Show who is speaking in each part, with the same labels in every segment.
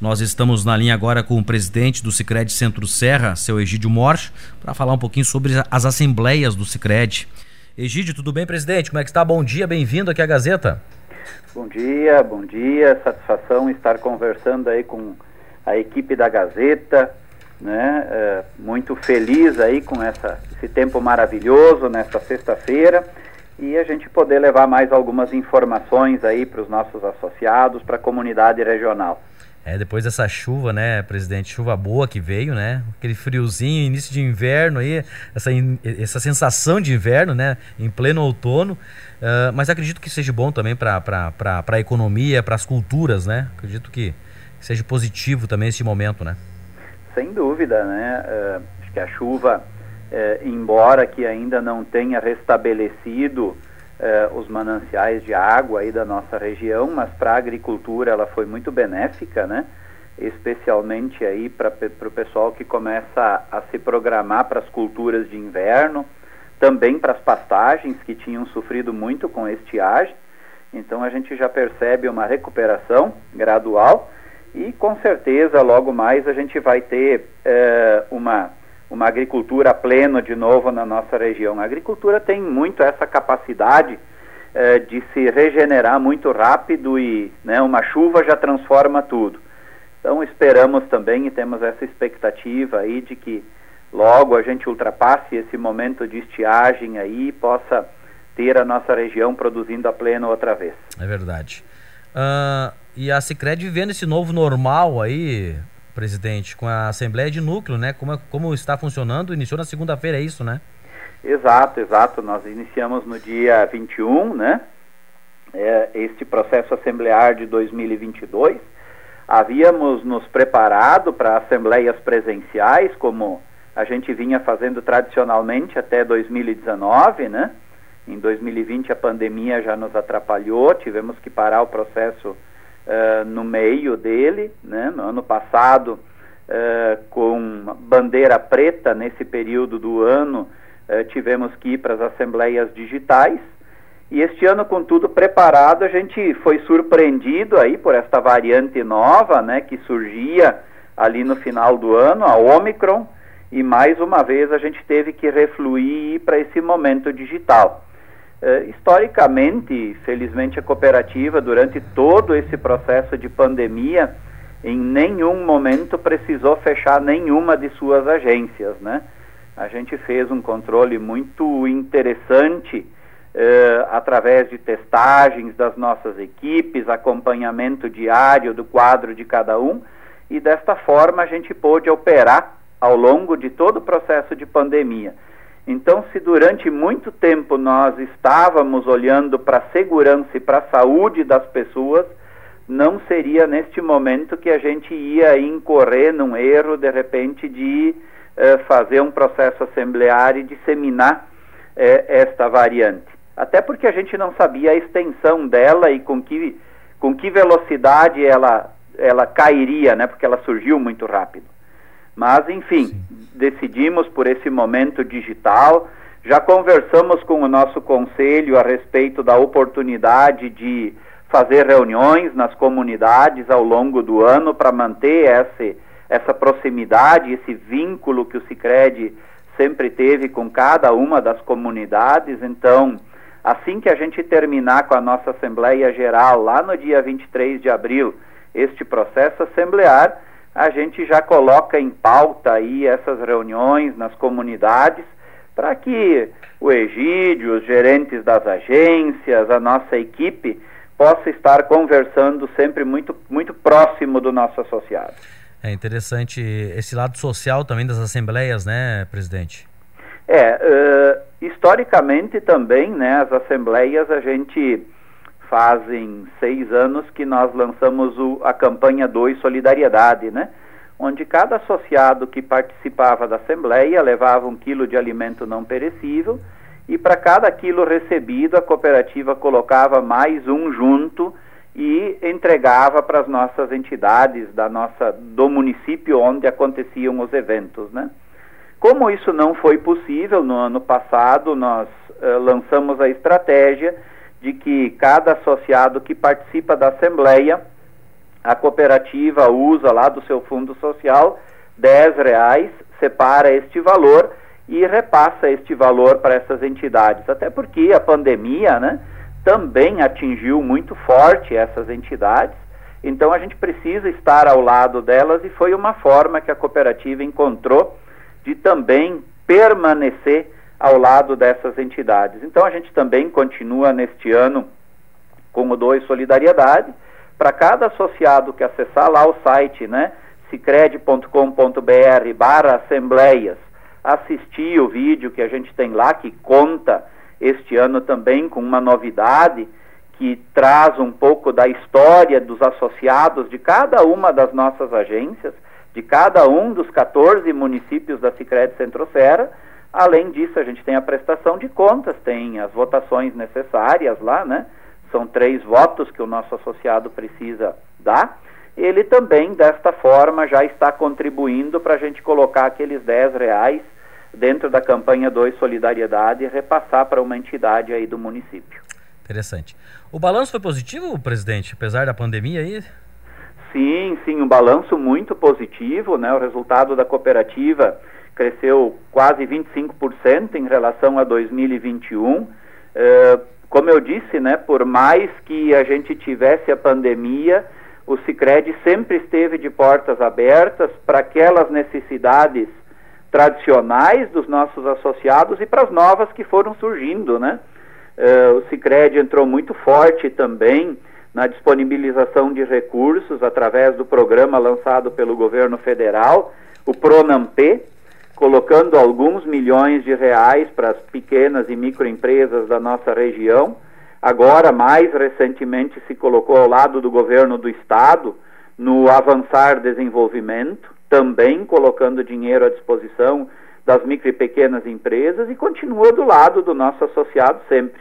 Speaker 1: Nós estamos na linha agora com o presidente do Sicredi Centro Serra, seu Egídio Morte, para falar um pouquinho sobre as assembleias do Sicredi. Egídio, tudo bem, presidente? Como é que está? Bom dia, bem-vindo aqui à Gazeta.
Speaker 2: Bom dia, bom dia. Satisfação estar conversando aí com a equipe da Gazeta, né? É, muito feliz aí com essa, esse tempo maravilhoso nesta sexta-feira e a gente poder levar mais algumas informações aí para os nossos associados, para a comunidade regional.
Speaker 1: É, depois dessa chuva, né, presidente? Chuva boa que veio, né? Aquele friozinho, início de inverno aí, essa, essa sensação de inverno, né? Em pleno outono. Uh, mas acredito que seja bom também para a economia, para as culturas, né? Acredito que seja positivo também esse momento, né?
Speaker 2: Sem dúvida, né? Uh, acho que a chuva, uh, embora que ainda não tenha restabelecido eh, os mananciais de água aí da nossa região, mas para a agricultura ela foi muito benéfica, né? Especialmente aí para o pessoal que começa a, a se programar para as culturas de inverno, também para as pastagens que tinham sofrido muito com estiagem. Então a gente já percebe uma recuperação gradual e com certeza logo mais a gente vai ter eh, uma uma agricultura plena de novo na nossa região. A agricultura tem muito essa capacidade eh, de se regenerar muito rápido e né, uma chuva já transforma tudo. Então esperamos também e temos essa expectativa aí de que logo a gente ultrapasse esse momento de estiagem aí e possa ter a nossa região produzindo a pleno outra vez.
Speaker 1: É verdade. Uh, e a Cicred vivendo esse novo normal aí, presidente, com a Assembleia de Núcleo, né? Como, é, como está funcionando? Iniciou na segunda-feira, é isso, né?
Speaker 2: Exato, exato. Nós iniciamos no dia 21, né? É, este processo assemblear de 2022. Havíamos nos preparado para assembleias presenciais, como a gente vinha fazendo tradicionalmente até 2019, né? Em 2020 a pandemia já nos atrapalhou, tivemos que parar o processo uh, no meio dele, né? no ano passado, uh, com bandeira preta, nesse período do ano, uh, tivemos que ir para as assembleias digitais, e este ano, com tudo preparado, a gente foi surpreendido aí por esta variante nova, né, que surgia ali no final do ano, a Omicron, e mais uma vez a gente teve que refluir para esse momento digital. Uh, historicamente, felizmente, a cooperativa, durante todo esse processo de pandemia, em nenhum momento precisou fechar nenhuma de suas agências, né? A gente fez um controle muito interessante uh, através de testagens das nossas equipes, acompanhamento diário do quadro de cada um, e desta forma a gente pôde operar ao longo de todo o processo de pandemia então, se durante muito tempo nós estávamos olhando para a segurança e para a saúde das pessoas, não seria neste momento que a gente ia incorrer num erro, de repente, de eh, fazer um processo assemblear e disseminar eh, esta variante. Até porque a gente não sabia a extensão dela e com que, com que velocidade ela, ela cairia, né? porque ela surgiu muito rápido. Mas, enfim, Sim. decidimos por esse momento digital. Já conversamos com o nosso conselho a respeito da oportunidade de fazer reuniões nas comunidades ao longo do ano para manter esse, essa proximidade, esse vínculo que o Cicred sempre teve com cada uma das comunidades. Então, assim que a gente terminar com a nossa Assembleia Geral, lá no dia 23 de abril, este processo assemblear, a gente já coloca em pauta aí essas reuniões nas comunidades para que o Egídio, os gerentes das agências, a nossa equipe possa estar conversando sempre muito, muito próximo do nosso associado.
Speaker 1: É interessante esse lado social também das assembleias, né, presidente?
Speaker 2: É, uh, historicamente também, né, as assembleias a gente fazem seis anos que nós lançamos o, a campanha 2 Solidariedade, né? Onde cada associado que participava da Assembleia levava um quilo de alimento não perecível e para cada quilo recebido a cooperativa colocava mais um junto e entregava para as nossas entidades da nossa do município onde aconteciam os eventos, né? Como isso não foi possível no ano passado, nós uh, lançamos a estratégia de que cada associado que participa da Assembleia, a cooperativa usa lá do seu fundo social 10 reais, separa este valor e repassa este valor para essas entidades. Até porque a pandemia né, também atingiu muito forte essas entidades, então a gente precisa estar ao lado delas e foi uma forma que a cooperativa encontrou de também permanecer ao lado dessas entidades. Então a gente também continua neste ano com o Dois Solidariedade. Para cada associado que acessar lá o site, né, cicred.com.br barra assembleias, assistir o vídeo que a gente tem lá, que conta este ano também com uma novidade que traz um pouco da história dos associados de cada uma das nossas agências, de cada um dos 14 municípios da Sicredi Centro-Serra. Além disso, a gente tem a prestação de contas, tem as votações necessárias lá, né? São três votos que o nosso associado precisa dar. Ele também, desta forma, já está contribuindo para a gente colocar aqueles 10 reais dentro da campanha 2 Solidariedade e repassar para uma entidade aí do município.
Speaker 1: Interessante. O balanço foi positivo, presidente, apesar da pandemia aí?
Speaker 2: Sim, sim, um balanço muito positivo, né? O resultado da cooperativa cresceu quase 25% em relação a 2021. Uh, como eu disse, né, por mais que a gente tivesse a pandemia, o Sicredi sempre esteve de portas abertas para aquelas necessidades tradicionais dos nossos associados e para as novas que foram surgindo, né? Uh, o Sicredi entrou muito forte também na disponibilização de recursos através do programa lançado pelo governo federal, o Pronamp, colocando alguns milhões de reais para as pequenas e microempresas da nossa região. Agora, mais recentemente, se colocou ao lado do governo do estado no Avançar Desenvolvimento, também colocando dinheiro à disposição das micro e pequenas empresas e continua do lado do nosso associado sempre.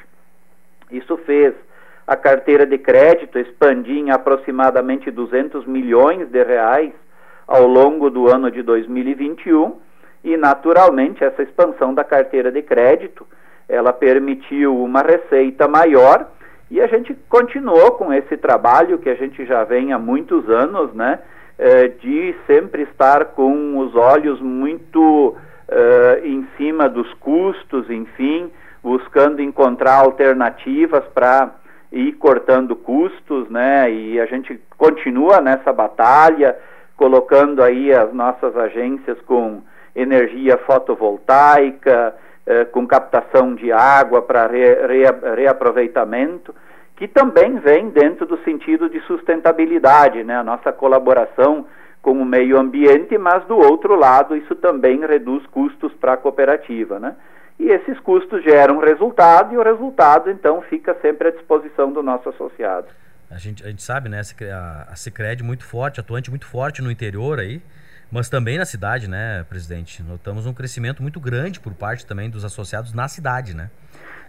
Speaker 2: Isso fez a carteira de crédito expandir em aproximadamente 200 milhões de reais ao longo do ano de 2021 e naturalmente essa expansão da carteira de crédito, ela permitiu uma receita maior e a gente continuou com esse trabalho que a gente já vem há muitos anos, né, eh, de sempre estar com os olhos muito eh, em cima dos custos, enfim, buscando encontrar alternativas para ir cortando custos, né, e a gente continua nessa batalha, colocando aí as nossas agências com energia fotovoltaica, eh, com captação de água para re, re, reaproveitamento, que também vem dentro do sentido de sustentabilidade, né? a nossa colaboração com o meio ambiente, mas do outro lado isso também reduz custos para a cooperativa. Né? E esses custos geram resultado e o resultado então fica sempre à disposição do nosso associado.
Speaker 1: A gente, a gente sabe, né, a Cicred muito forte, atuante muito forte no interior aí, mas também na cidade, né, presidente? Notamos um crescimento muito grande por parte também dos associados na cidade, né?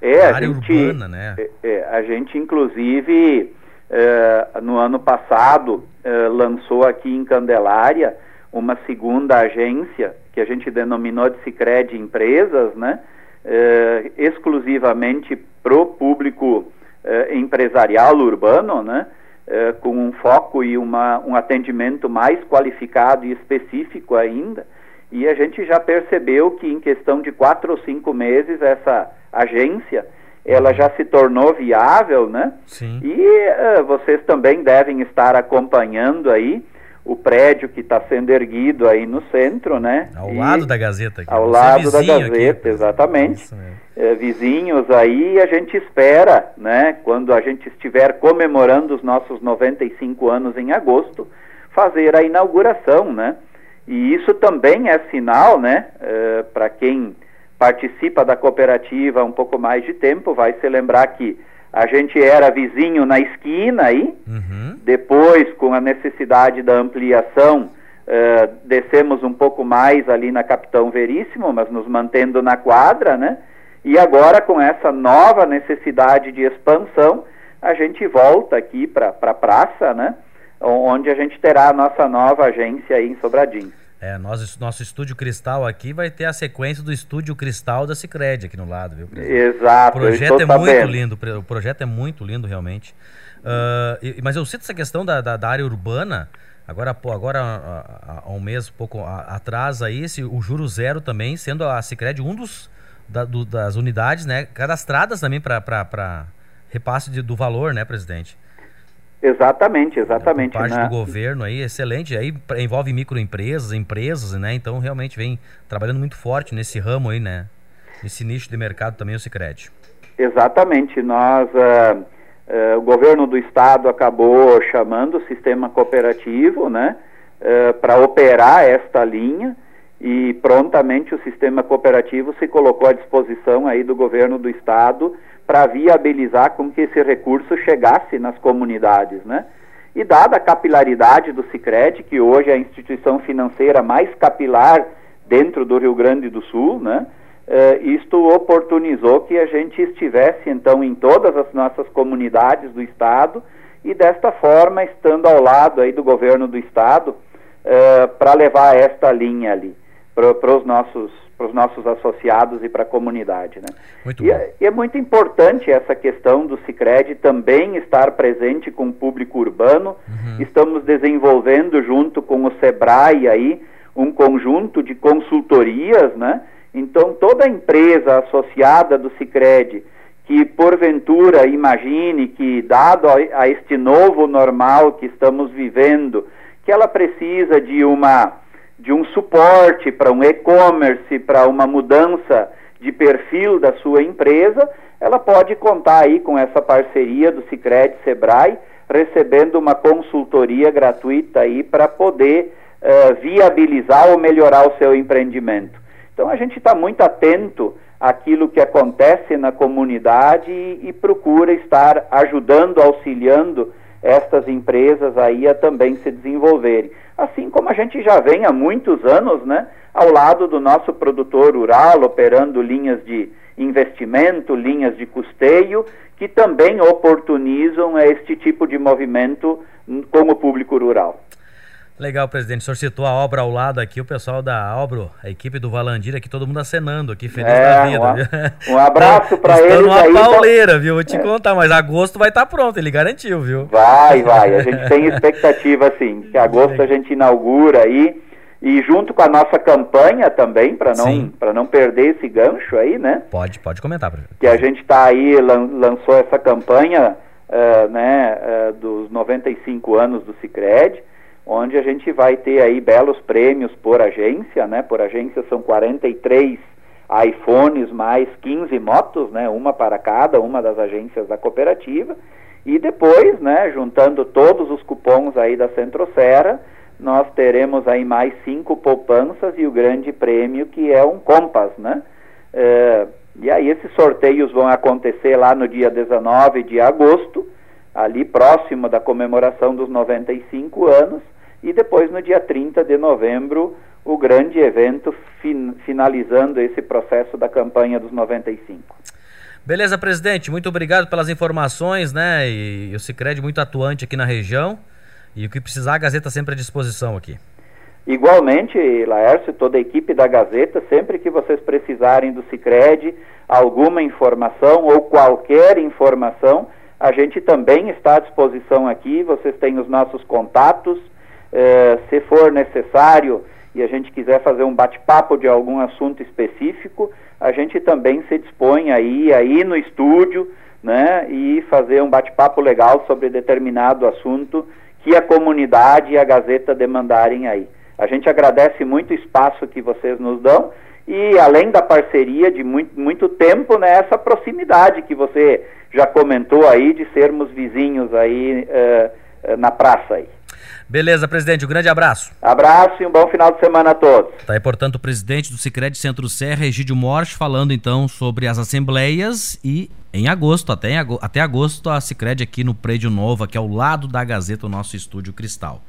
Speaker 2: É, a, área gente, urbana, né? É, é, a gente, inclusive, é, no ano passado, é, lançou aqui em Candelária uma segunda agência, que a gente denominou de Cicred Empresas, né? É, exclusivamente para o público empresarial urbano, né? Eh, com um foco e uma, um atendimento mais qualificado e específico ainda. E a gente já percebeu que em questão de quatro ou cinco meses essa agência ela já se tornou viável, né?
Speaker 1: Sim.
Speaker 2: E uh, vocês também devem estar acompanhando aí o prédio que está sendo erguido aí no centro, né?
Speaker 1: Ao e lado da Gazeta. Aqui.
Speaker 2: Ao Você lado da Gazeta, aqui, exatamente. É, vizinhos aí, a gente espera, né? Quando a gente estiver comemorando os nossos 95 anos em agosto, fazer a inauguração, né? E isso também é sinal, né? É, Para quem participa da cooperativa há um pouco mais de tempo, vai se lembrar que a gente era vizinho na esquina aí, uhum. depois, com a necessidade da ampliação, uh, descemos um pouco mais ali na Capitão Veríssimo, mas nos mantendo na quadra, né? E agora, com essa nova necessidade de expansão, a gente volta aqui para a pra praça, né? Onde a gente terá a nossa nova agência aí em Sobradinho.
Speaker 1: É, nós, nosso estúdio Cristal aqui vai ter a sequência do estúdio Cristal da Cicred aqui no lado, viu?
Speaker 2: Exato.
Speaker 1: O projeto é sabendo. muito lindo, o projeto é muito lindo realmente. Uh, mas eu sinto essa questão da, da, da área urbana. Agora, agora há um mês, pouco atrás aí, esse, o juro zero também, sendo a Cicred um dos da, do, das unidades, né, cadastradas também para repasse de, do valor, né, presidente?
Speaker 2: Exatamente, exatamente.
Speaker 1: Por parte né? do governo aí, excelente. Aí envolve microempresas, empresas, né? Então realmente vem trabalhando muito forte nesse ramo aí, né? Nesse nicho de mercado também o Sicredi.
Speaker 2: Exatamente. Nós, uh, uh, o governo do estado acabou chamando o sistema cooperativo, né? Uh, para operar esta linha e prontamente o sistema cooperativo se colocou à disposição aí do governo do estado para viabilizar com que esse recurso chegasse nas comunidades, né? E dada a capilaridade do Sicredi, que hoje é a instituição financeira mais capilar dentro do Rio Grande do Sul, né? Eh, isto oportunizou que a gente estivesse então em todas as nossas comunidades do estado e desta forma estando ao lado aí do governo do estado eh, para levar esta linha ali para os nossos para os nossos associados e para a comunidade, né?
Speaker 1: Muito e,
Speaker 2: é, e, é, muito importante essa questão do Sicredi também estar presente com o público urbano. Uhum. Estamos desenvolvendo junto com o Sebrae aí um conjunto de consultorias, né? Então toda empresa associada do Sicredi que porventura imagine que dado a, a este novo normal que estamos vivendo, que ela precisa de uma de um suporte para um e-commerce, para uma mudança de perfil da sua empresa, ela pode contar aí com essa parceria do Sicredi Sebrae, recebendo uma consultoria gratuita aí para poder uh, viabilizar ou melhorar o seu empreendimento. Então a gente está muito atento àquilo que acontece na comunidade e, e procura estar ajudando, auxiliando estas empresas aí a também se desenvolverem assim como a gente já vem há muitos anos, né, ao lado do nosso produtor rural, operando linhas de investimento, linhas de custeio, que também oportunizam este tipo de movimento com o público rural.
Speaker 1: Legal, presidente. O senhor citou a obra ao lado aqui, o pessoal da obra, a equipe do Valandir aqui, todo mundo acenando aqui, feliz é, da vida.
Speaker 2: Um, um abraço para eles
Speaker 1: numa aí. pauleira, viu? Vou te contar, mas agosto vai estar tá pronto, ele garantiu, viu?
Speaker 2: Vai, vai. A gente tem expectativa, sim, que agosto a gente inaugura aí. E junto com a nossa campanha também, para não, não perder esse gancho aí, né?
Speaker 1: Pode, pode comentar, presidente.
Speaker 2: Que a gente está aí, lan, lançou essa campanha uh, né, uh, dos 95 anos do Cicred onde a gente vai ter aí belos prêmios por agência, né? Por agência são 43 iPhones mais 15 motos, né? Uma para cada, uma das agências da cooperativa. E depois, né, juntando todos os cupons aí da Centrocera, nós teremos aí mais cinco poupanças e o grande prêmio que é um Compass, né? É, e aí esses sorteios vão acontecer lá no dia 19 de agosto, ali próximo da comemoração dos 95 anos, e depois no dia 30 de novembro o grande evento fin finalizando esse processo da campanha dos 95.
Speaker 1: Beleza, presidente, muito obrigado pelas informações, né? E o Cicred muito atuante aqui na região. E o que precisar, a Gazeta sempre à disposição aqui.
Speaker 2: Igualmente, Laércio, toda a equipe da Gazeta, sempre que vocês precisarem do Cicred, alguma informação ou qualquer informação, a gente também está à disposição aqui. Vocês têm os nossos contatos é, se for necessário e a gente quiser fazer um bate-papo de algum assunto específico, a gente também se dispõe aí, aí no estúdio, né, e fazer um bate-papo legal sobre determinado assunto que a comunidade e a Gazeta demandarem aí. A gente agradece muito o espaço que vocês nos dão e além da parceria de muito, muito tempo, né, essa proximidade que você já comentou aí de sermos vizinhos aí uh, na praça aí.
Speaker 1: Beleza, presidente, um grande abraço.
Speaker 2: Abraço e um bom final de semana a todos.
Speaker 1: Tá aí, portanto, o presidente do Sicredi Centro Serra, Egídio Morte, falando então sobre as assembleias e em agosto, até, até agosto, a Sicredi aqui no Prédio Novo, aqui ao lado da Gazeta, o nosso estúdio Cristal.